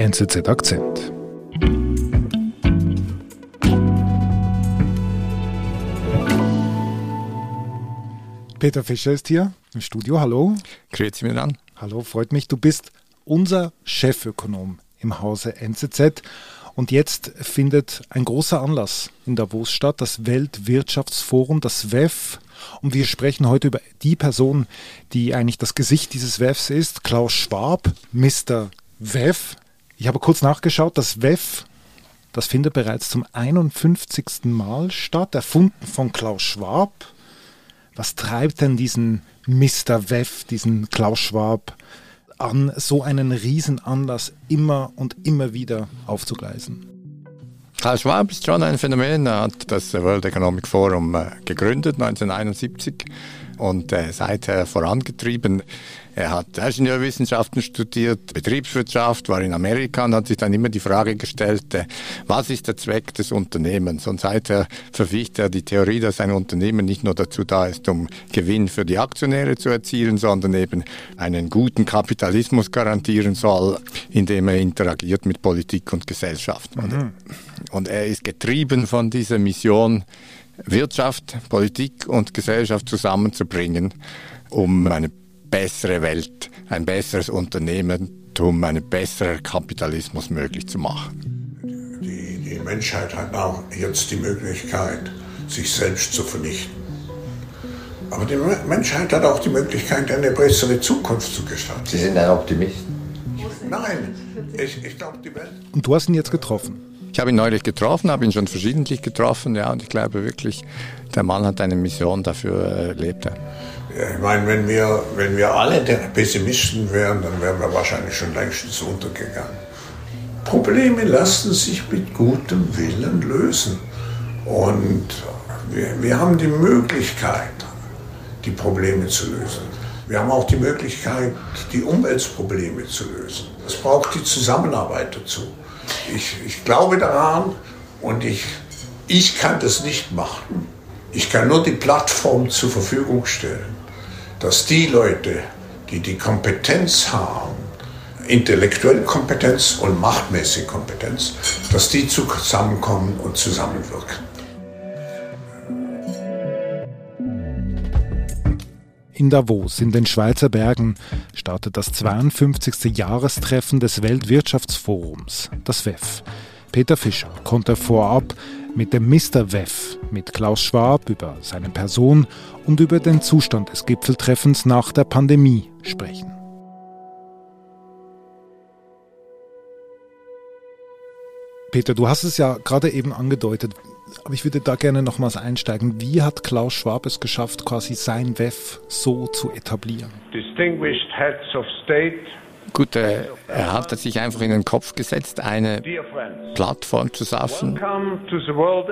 NZZ Akzent. Peter Fischer ist hier im Studio. Hallo. Grüezi mir an. Hallo, freut mich. Du bist unser Chefökonom im Hause NZZ. Und jetzt findet ein großer Anlass in Davos statt, das Weltwirtschaftsforum, das WEF. Und wir sprechen heute über die Person, die eigentlich das Gesicht dieses WEFs ist, Klaus Schwab, Mr. WEF. Ich habe kurz nachgeschaut, das WEF, das findet bereits zum 51. Mal statt, erfunden von Klaus Schwab. Was treibt denn diesen Mr. WEF, diesen Klaus Schwab, an, so einen Riesenanlass immer und immer wieder aufzugleisen? Klaus Schwab ist schon ein Phänomen. Er hat das World Economic Forum äh, gegründet 1971 und äh, seither vorangetrieben. Er hat Ingenieurwissenschaften studiert, Betriebswirtschaft, war in Amerika und hat sich dann immer die Frage gestellt, äh, was ist der Zweck des Unternehmens? Und seither verficht er die Theorie, dass ein Unternehmen nicht nur dazu da ist, um Gewinn für die Aktionäre zu erzielen, sondern eben einen guten Kapitalismus garantieren soll, indem er interagiert mit Politik und Gesellschaft. Mhm. Und er ist getrieben von dieser Mission, Wirtschaft, Politik und Gesellschaft zusammenzubringen, um eine bessere Welt, ein besseres Unternehmertum, einen besseren Kapitalismus möglich zu machen. Die, die Menschheit hat auch jetzt die Möglichkeit, sich selbst zu vernichten. Aber die Menschheit hat auch die Möglichkeit, eine bessere Zukunft zu gestalten. Sie sind ein Optimist? Nein, ich, ich glaube, die Welt. Und du hast ihn jetzt getroffen? Ich habe ihn neulich getroffen, habe ihn schon verschiedentlich getroffen, ja, und ich glaube wirklich, der Mann hat eine Mission, dafür äh, lebt er. Ich meine, wenn wir, wenn wir alle Pessimisten wären, dann wären wir wahrscheinlich schon längstens untergegangen. Probleme lassen sich mit gutem Willen lösen. Und wir, wir haben die Möglichkeit, die Probleme zu lösen. Wir haben auch die Möglichkeit, die Umweltprobleme zu lösen. Es braucht die Zusammenarbeit dazu. Ich, ich glaube daran und ich, ich kann das nicht machen. Ich kann nur die Plattform zur Verfügung stellen, dass die Leute, die die Kompetenz haben, intellektuelle Kompetenz und machtmäßige Kompetenz, dass die zusammenkommen und zusammenwirken. In Davos in den Schweizer Bergen startet das 52. Jahrestreffen des Weltwirtschaftsforums, das WEF. Peter Fischer konnte vorab mit dem Mr. WEF, mit Klaus Schwab über seine Person und über den Zustand des Gipfeltreffens nach der Pandemie sprechen. Peter, du hast es ja gerade eben angedeutet, aber ich würde da gerne nochmals einsteigen. Wie hat Klaus Schwab es geschafft, quasi sein WEF so zu etablieren? Distinguished heads of state Gut, äh, er hat sich einfach in den Kopf gesetzt, eine Plattform zu schaffen,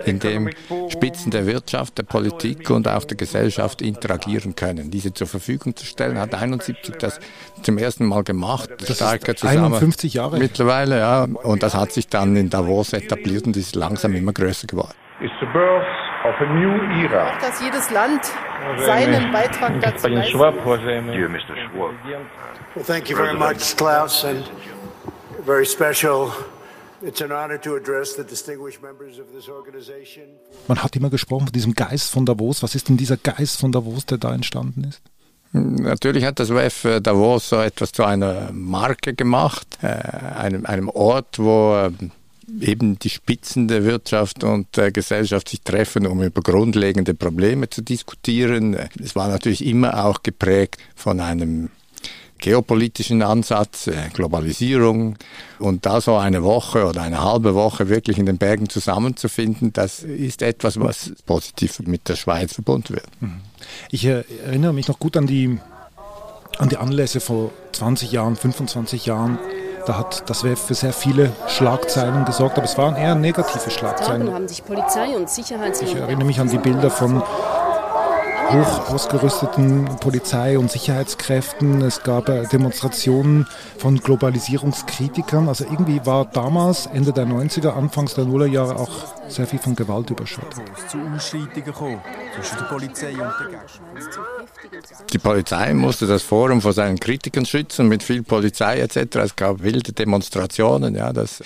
in dem Spitzen der Wirtschaft, der Politik und auch der Gesellschaft interagieren können. Diese zur Verfügung zu stellen, hat 71 das zum ersten Mal gemacht. Das stärker ist 51 Jahre mittlerweile, ja. Und das hat sich dann in Davos etabliert und ist langsam immer größer geworden. Auch dass jedes Land seinen Beitrag dazu leistet. Dear Mr. Schwab. Well, thank you very much, Klaus, and very special. It's an honor to address the distinguished members of this organization. Man hat immer gesprochen von diesem Geist von Davos. Was ist denn dieser Geist von Davos, der da entstanden ist? Natürlich hat das WEF Davos so etwas zu einer Marke gemacht, äh, einem, einem Ort, wo ähm, eben die Spitzen der Wirtschaft und der Gesellschaft sich treffen, um über grundlegende Probleme zu diskutieren. Es war natürlich immer auch geprägt von einem geopolitischen Ansatz, äh, Globalisierung und da so eine Woche oder eine halbe Woche wirklich in den Bergen zusammenzufinden, das ist etwas, was positiv mit der Schweiz verbunden wird. Mhm. Ich erinnere mich noch gut an die, an die Anlässe vor 20 Jahren, 25 Jahren da hat das WEF für sehr viele Schlagzeilen gesorgt, aber es waren eher negative Schlagzeilen. Haben sich Polizei und Ich erinnere mich an die Bilder von hoch ausgerüsteten Polizei und Sicherheitskräften. Es gab äh, Demonstrationen von Globalisierungskritikern. Also irgendwie war damals, Ende der 90er, Anfangs der Nullerjahre auch sehr viel von Gewalt überschattet. Die Polizei musste das Forum vor seinen Kritikern schützen mit viel Polizei etc. Es gab wilde Demonstrationen. Ja, das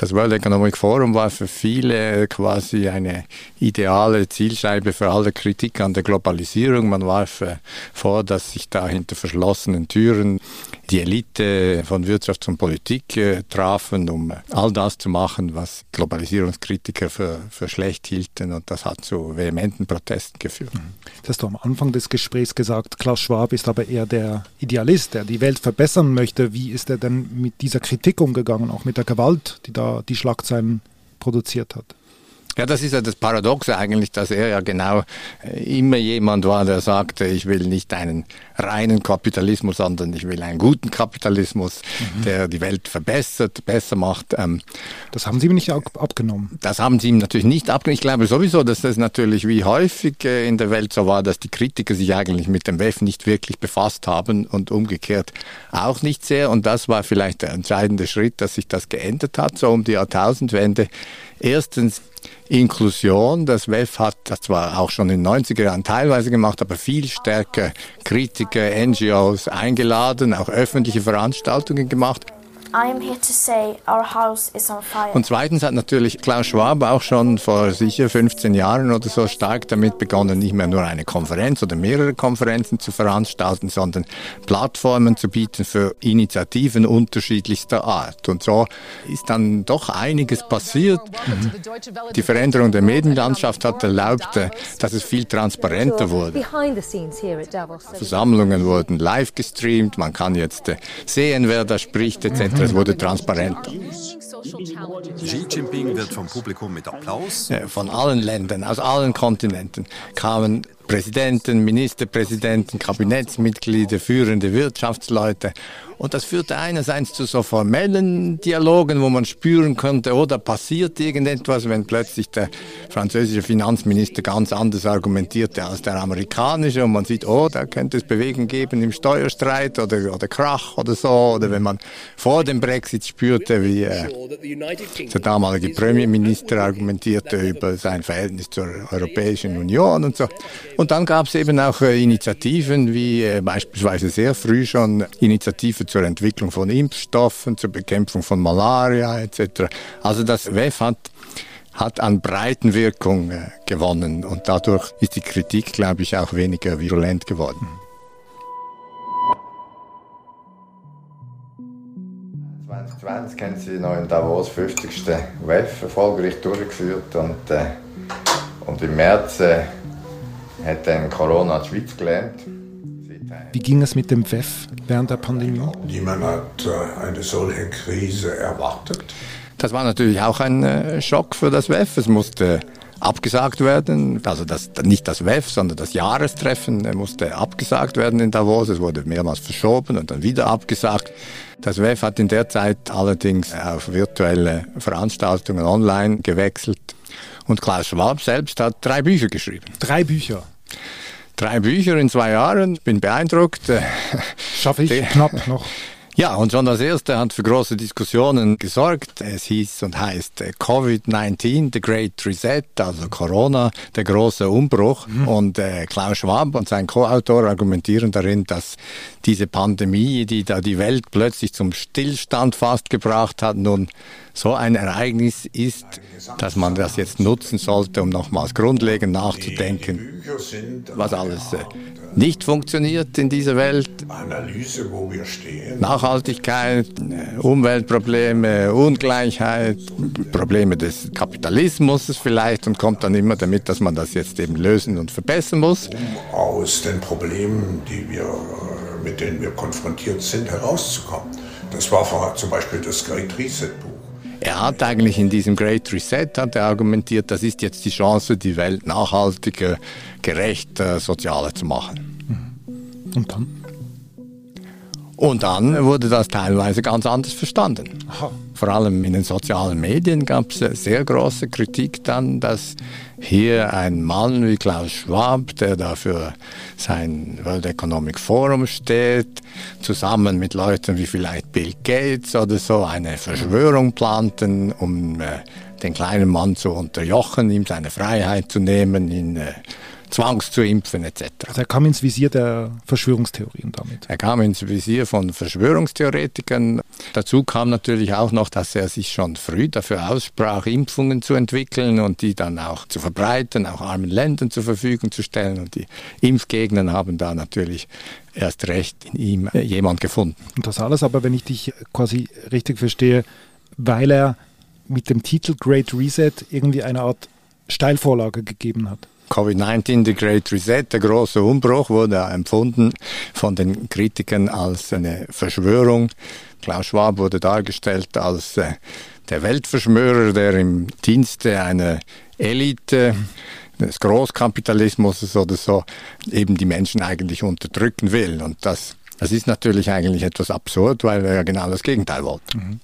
das World Economic Forum war für viele quasi eine ideale Zielscheibe für alle Kritik an der Globalisierung. Man warf äh, vor, dass sich da hinter verschlossenen Türen die Elite von Wirtschaft und Politik äh, trafen, um all das zu machen, was Globalisierungskritiker für, für schlecht hielten. Und das hat zu vehementen Protesten geführt. Mhm. Das hast du am Anfang des Gesprächs gesagt. Klaus Schwab ist aber eher der Idealist, der die Welt verbessern möchte. Wie ist er denn mit dieser Kritik umgegangen, auch mit der Gewalt, die da die Schlagzeilen produziert hat? Ja, das ist ja das Paradoxe eigentlich, dass er ja genau äh, immer jemand war, der sagte, ich will nicht einen reinen Kapitalismus, sondern ich will einen guten Kapitalismus, mhm. der die Welt verbessert, besser macht. Ähm, das haben Sie ihm nicht abgenommen? Das haben Sie ihm natürlich nicht abgenommen. Ich glaube sowieso, dass das natürlich wie häufig äh, in der Welt so war, dass die Kritiker sich eigentlich mit dem WEF nicht wirklich befasst haben und umgekehrt auch nicht sehr. Und das war vielleicht der entscheidende Schritt, dass sich das geändert hat, so um die Jahrtausendwende. Erstens Inklusion. Das WEF hat das zwar auch schon in den 90er Jahren teilweise gemacht, aber viel stärker Kritiker, NGOs eingeladen, auch öffentliche Veranstaltungen gemacht. Und zweitens hat natürlich Klaus Schwab auch schon vor sicher 15 Jahren oder so stark damit begonnen, nicht mehr nur eine Konferenz oder mehrere Konferenzen zu veranstalten, sondern Plattformen zu bieten für Initiativen unterschiedlichster Art. Und so ist dann doch einiges passiert. Mhm. Die Veränderung der Medienlandschaft hat erlaubt, dass es viel transparenter wurde. Versammlungen wurden live gestreamt, man kann jetzt sehen, wer da spricht etc. Es wurde transparenter. Xi Jinping wird vom Publikum mit Applaus. Von allen Ländern, aus allen Kontinenten kamen Präsidenten, Ministerpräsidenten, Kabinettsmitglieder, führende Wirtschaftsleute und das führte einerseits zu so formellen Dialogen, wo man spüren konnte, oh, da passiert irgendetwas, wenn plötzlich der französische Finanzminister ganz anders argumentierte als der amerikanische und man sieht, oh, da könnte es Bewegung geben im Steuerstreit oder, oder Krach oder so. Oder wenn man vor dem Brexit spürte, wie äh, der damalige Premierminister argumentierte über sein Verhältnis zur Europäischen Union und so. Und dann gab es eben auch äh, Initiativen wie äh, beispielsweise sehr früh schon Initiativen zur Entwicklung von Impfstoffen, zur Bekämpfung von Malaria etc. Also das WEF hat hat an Breitenwirkung äh, gewonnen und dadurch ist die Kritik, glaube ich, auch weniger virulent geworden. 2020 haben sie noch in Davos 50. WEF erfolgreich durchgeführt und, äh, und im März äh, hat dann Corona die Schweiz gelernt. Wie ging es mit dem WEF während der Pandemie? Niemand hat äh, eine solche Krise erwartet. Das war natürlich auch ein äh, Schock für das WEF. Es musste abgesagt werden, also das, nicht das WEF, sondern das Jahrestreffen äh, musste abgesagt werden in Davos. Es wurde mehrmals verschoben und dann wieder abgesagt. Das WEF hat in der Zeit allerdings auf virtuelle Veranstaltungen online gewechselt. Und Klaus Schwab selbst hat drei Bücher geschrieben. Drei Bücher? Drei Bücher in zwei Jahren. Ich bin beeindruckt. Schaffe ich knapp noch. Ja, und schon das erste hat für große Diskussionen gesorgt. Es hieß und heißt äh, Covid-19, The Great Reset, also Corona, der große Umbruch. Mhm. Und äh, Klaus Schwab und sein Co-Autor argumentieren darin, dass diese Pandemie, die da die Welt plötzlich zum Stillstand fast gebracht hat, nun so ein Ereignis ist, dass man das jetzt nutzen sollte, um nochmals grundlegend nachzudenken, was alles äh, nicht funktioniert in dieser Welt. Analyse, wo wir stehen. Nachhaltigkeit, äh, Umweltprobleme, Ungleichheit, Probleme des Kapitalismus vielleicht und kommt dann immer damit, dass man das jetzt eben lösen und verbessern muss. Um aus den Problemen, die wir, äh, mit denen wir konfrontiert sind, herauszukommen. Das war zum Beispiel das Great Reset Buch. Er hat eigentlich in diesem Great Reset hat er argumentiert, das ist jetzt die Chance, die Welt nachhaltiger, gerechter, sozialer zu machen. Und dann? Und dann wurde das teilweise ganz anders verstanden. Aha. Vor allem in den sozialen Medien gab es sehr große Kritik dann, dass hier ein Mann wie Klaus Schwab, der dafür sein World Economic Forum steht, zusammen mit Leuten wie vielleicht Bill Gates oder so eine Verschwörung planten, um äh, den kleinen Mann zu unterjochen, ihm seine Freiheit zu nehmen, ihn äh, zwangs zu impfen etc. Also er kam ins Visier der Verschwörungstheorien damit. Er kam ins Visier von Verschwörungstheoretikern. Dazu kam natürlich auch noch, dass er sich schon früh dafür aussprach, Impfungen zu entwickeln und die dann auch zu verbreiten, auch armen Ländern zur Verfügung zu stellen. Und die Impfgegner haben da natürlich erst recht in ihm jemand gefunden. Und das alles aber, wenn ich dich quasi richtig verstehe, weil er mit dem Titel Great Reset irgendwie eine Art Steilvorlage gegeben hat. Covid-19, The Great Reset, der große Umbruch, wurde empfunden von den Kritikern als eine Verschwörung. Klaus Schwab wurde dargestellt als äh, der Weltverschwörer, der im Dienste einer Elite des Großkapitalismus oder so eben die Menschen eigentlich unterdrücken will. Und das, das ist natürlich eigentlich etwas absurd, weil er ja genau das Gegenteil wollte. Mhm.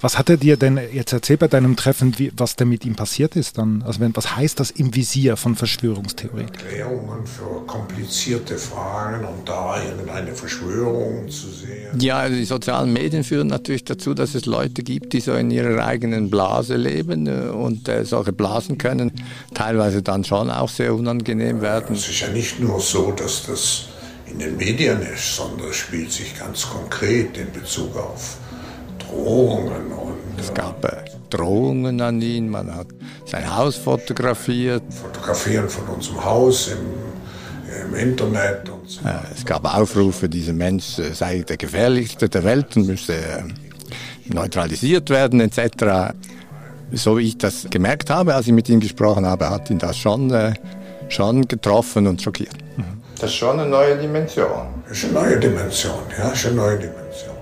Was hat er dir denn jetzt erzählt bei deinem Treffen, wie, was denn mit ihm passiert ist dann? Also wenn, was heißt das im Visier von Verschwörungstheorie? Erklärungen für komplizierte Fragen, um da irgendeine Verschwörung zu sehen. Ja, also die sozialen Medien führen natürlich dazu, dass es Leute gibt, die so in ihrer eigenen Blase leben äh, und äh, solche Blasen können teilweise dann schon auch sehr unangenehm werden. Es ist ja nicht nur so, dass das in den Medien ist, sondern es spielt sich ganz konkret in Bezug auf Drohungen. Und, es gab äh, Drohungen an ihn, man hat sein Haus fotografiert. Fotografieren von unserem Haus im, im Internet. Und so. äh, es gab Aufrufe, dieser Mensch äh, sei der gefährlichste der Welt und müsse äh, neutralisiert werden etc. So wie ich das gemerkt habe, als ich mit ihm gesprochen habe, hat ihn das schon, äh, schon getroffen und schockiert. Das ist schon eine neue Dimension. Das ist eine neue Dimension, ja, das ist eine neue Dimension.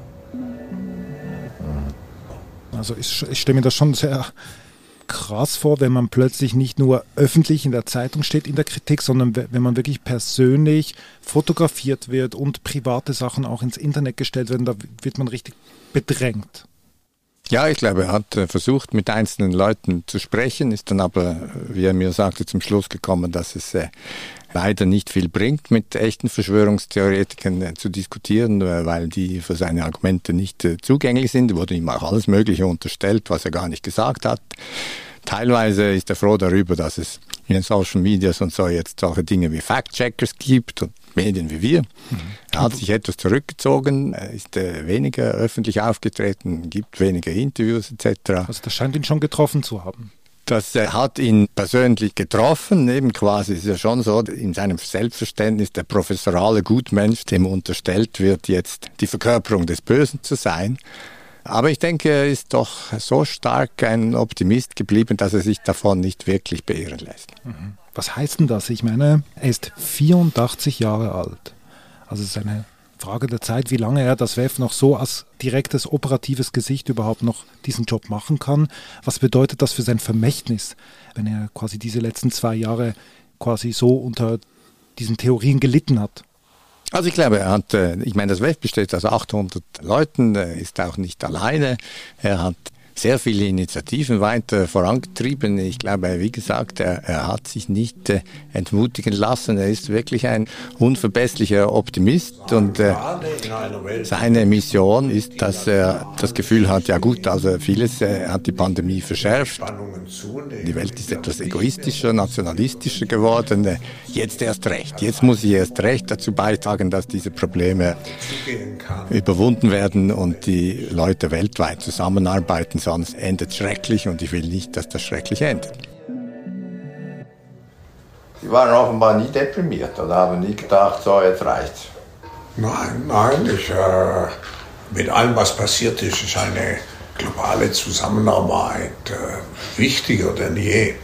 Also ich, ich stelle mir das schon sehr krass vor, wenn man plötzlich nicht nur öffentlich in der Zeitung steht in der Kritik, sondern wenn man wirklich persönlich fotografiert wird und private Sachen auch ins Internet gestellt werden, da wird man richtig bedrängt. Ja, ich glaube, er hat äh, versucht, mit einzelnen Leuten zu sprechen, ist dann aber, wie er mir sagte, zum Schluss gekommen, dass es äh, leider nicht viel bringt, mit echten Verschwörungstheoretikern äh, zu diskutieren, weil die für seine Argumente nicht zugänglich sind. Wurde ihm auch alles Mögliche unterstellt, was er gar nicht gesagt hat. Teilweise ist er froh darüber, dass es in den Social Medias und so jetzt solche Dinge wie Fact-Checkers gibt und Medien wie wir. Mhm. Er hat sich etwas zurückgezogen, ist äh, weniger öffentlich aufgetreten, gibt weniger Interviews etc. Also das scheint ihn schon getroffen zu haben. Das hat ihn persönlich getroffen, eben quasi ist ja schon so, in seinem Selbstverständnis der professorale Gutmensch, dem unterstellt wird, jetzt die Verkörperung des Bösen zu sein. Aber ich denke, er ist doch so stark ein Optimist geblieben, dass er sich davon nicht wirklich beirren lässt. Mhm. Was heißt denn das? Ich meine, er ist 84 Jahre alt. Also es ist eine Frage der Zeit, wie lange er das WEF noch so als direktes operatives Gesicht überhaupt noch diesen Job machen kann. Was bedeutet das für sein Vermächtnis, wenn er quasi diese letzten zwei Jahre quasi so unter diesen Theorien gelitten hat? Also ich glaube, er hat, äh, ich meine, das WEF besteht aus 800 Leuten, ist auch nicht alleine. Er hat sehr viele Initiativen weiter vorangetrieben. Ich glaube, wie gesagt, er, er hat sich nicht äh, entmutigen lassen. Er ist wirklich ein unverbesserlicher Optimist und äh, seine Mission ist, dass er das Gefühl hat, ja gut, also vieles äh, hat die Pandemie verschärft. Die Welt ist etwas egoistischer, nationalistischer geworden. Äh, jetzt erst recht. Jetzt muss ich erst recht dazu beitragen, dass diese Probleme überwunden werden und die Leute weltweit zusammenarbeiten sonst endet schrecklich und ich will nicht, dass das schrecklich endet. Sie waren offenbar nie deprimiert oder haben nie gedacht, so jetzt reicht's. Nein, nein, ich, äh, mit allem, was passiert ist, ist eine globale Zusammenarbeit äh, wichtiger denn je.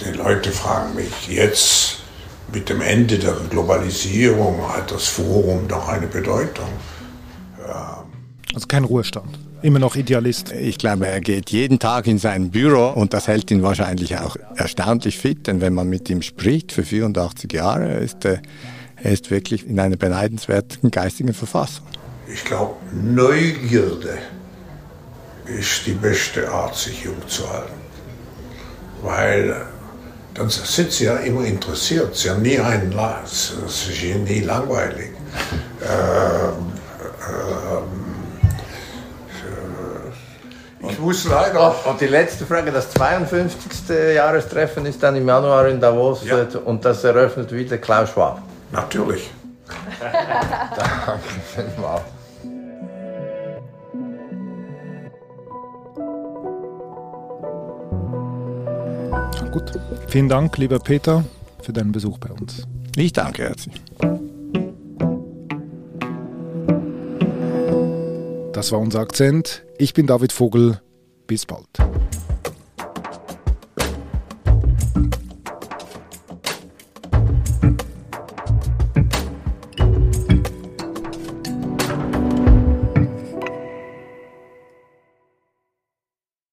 Die Leute fragen mich jetzt mit dem Ende der Globalisierung hat das Forum doch eine Bedeutung. Also kein Ruhestand immer noch Idealist. Ich glaube, er geht jeden Tag in sein Büro und das hält ihn wahrscheinlich auch erstaunlich fit, denn wenn man mit ihm spricht für 84 Jahre, ist er, er ist wirklich in einer beneidenswerten geistigen Verfassung. Ich glaube, Neugierde ist die beste Art, sich jung zu halten. Weil dann sind sie ja immer interessiert. Sie haben nie einen, es ist nie langweilig. Ähm, muss leider. Und die letzte Frage: Das 52. Jahrestreffen ist dann im Januar in Davos ja. und das eröffnet wieder Klaus Schwab. Natürlich. Danke vielmals. Gut. Vielen Dank, lieber Peter, für deinen Besuch bei uns. Ich danke herzlich. Das war unser Akzent. Ich bin David Vogel. Bis bald.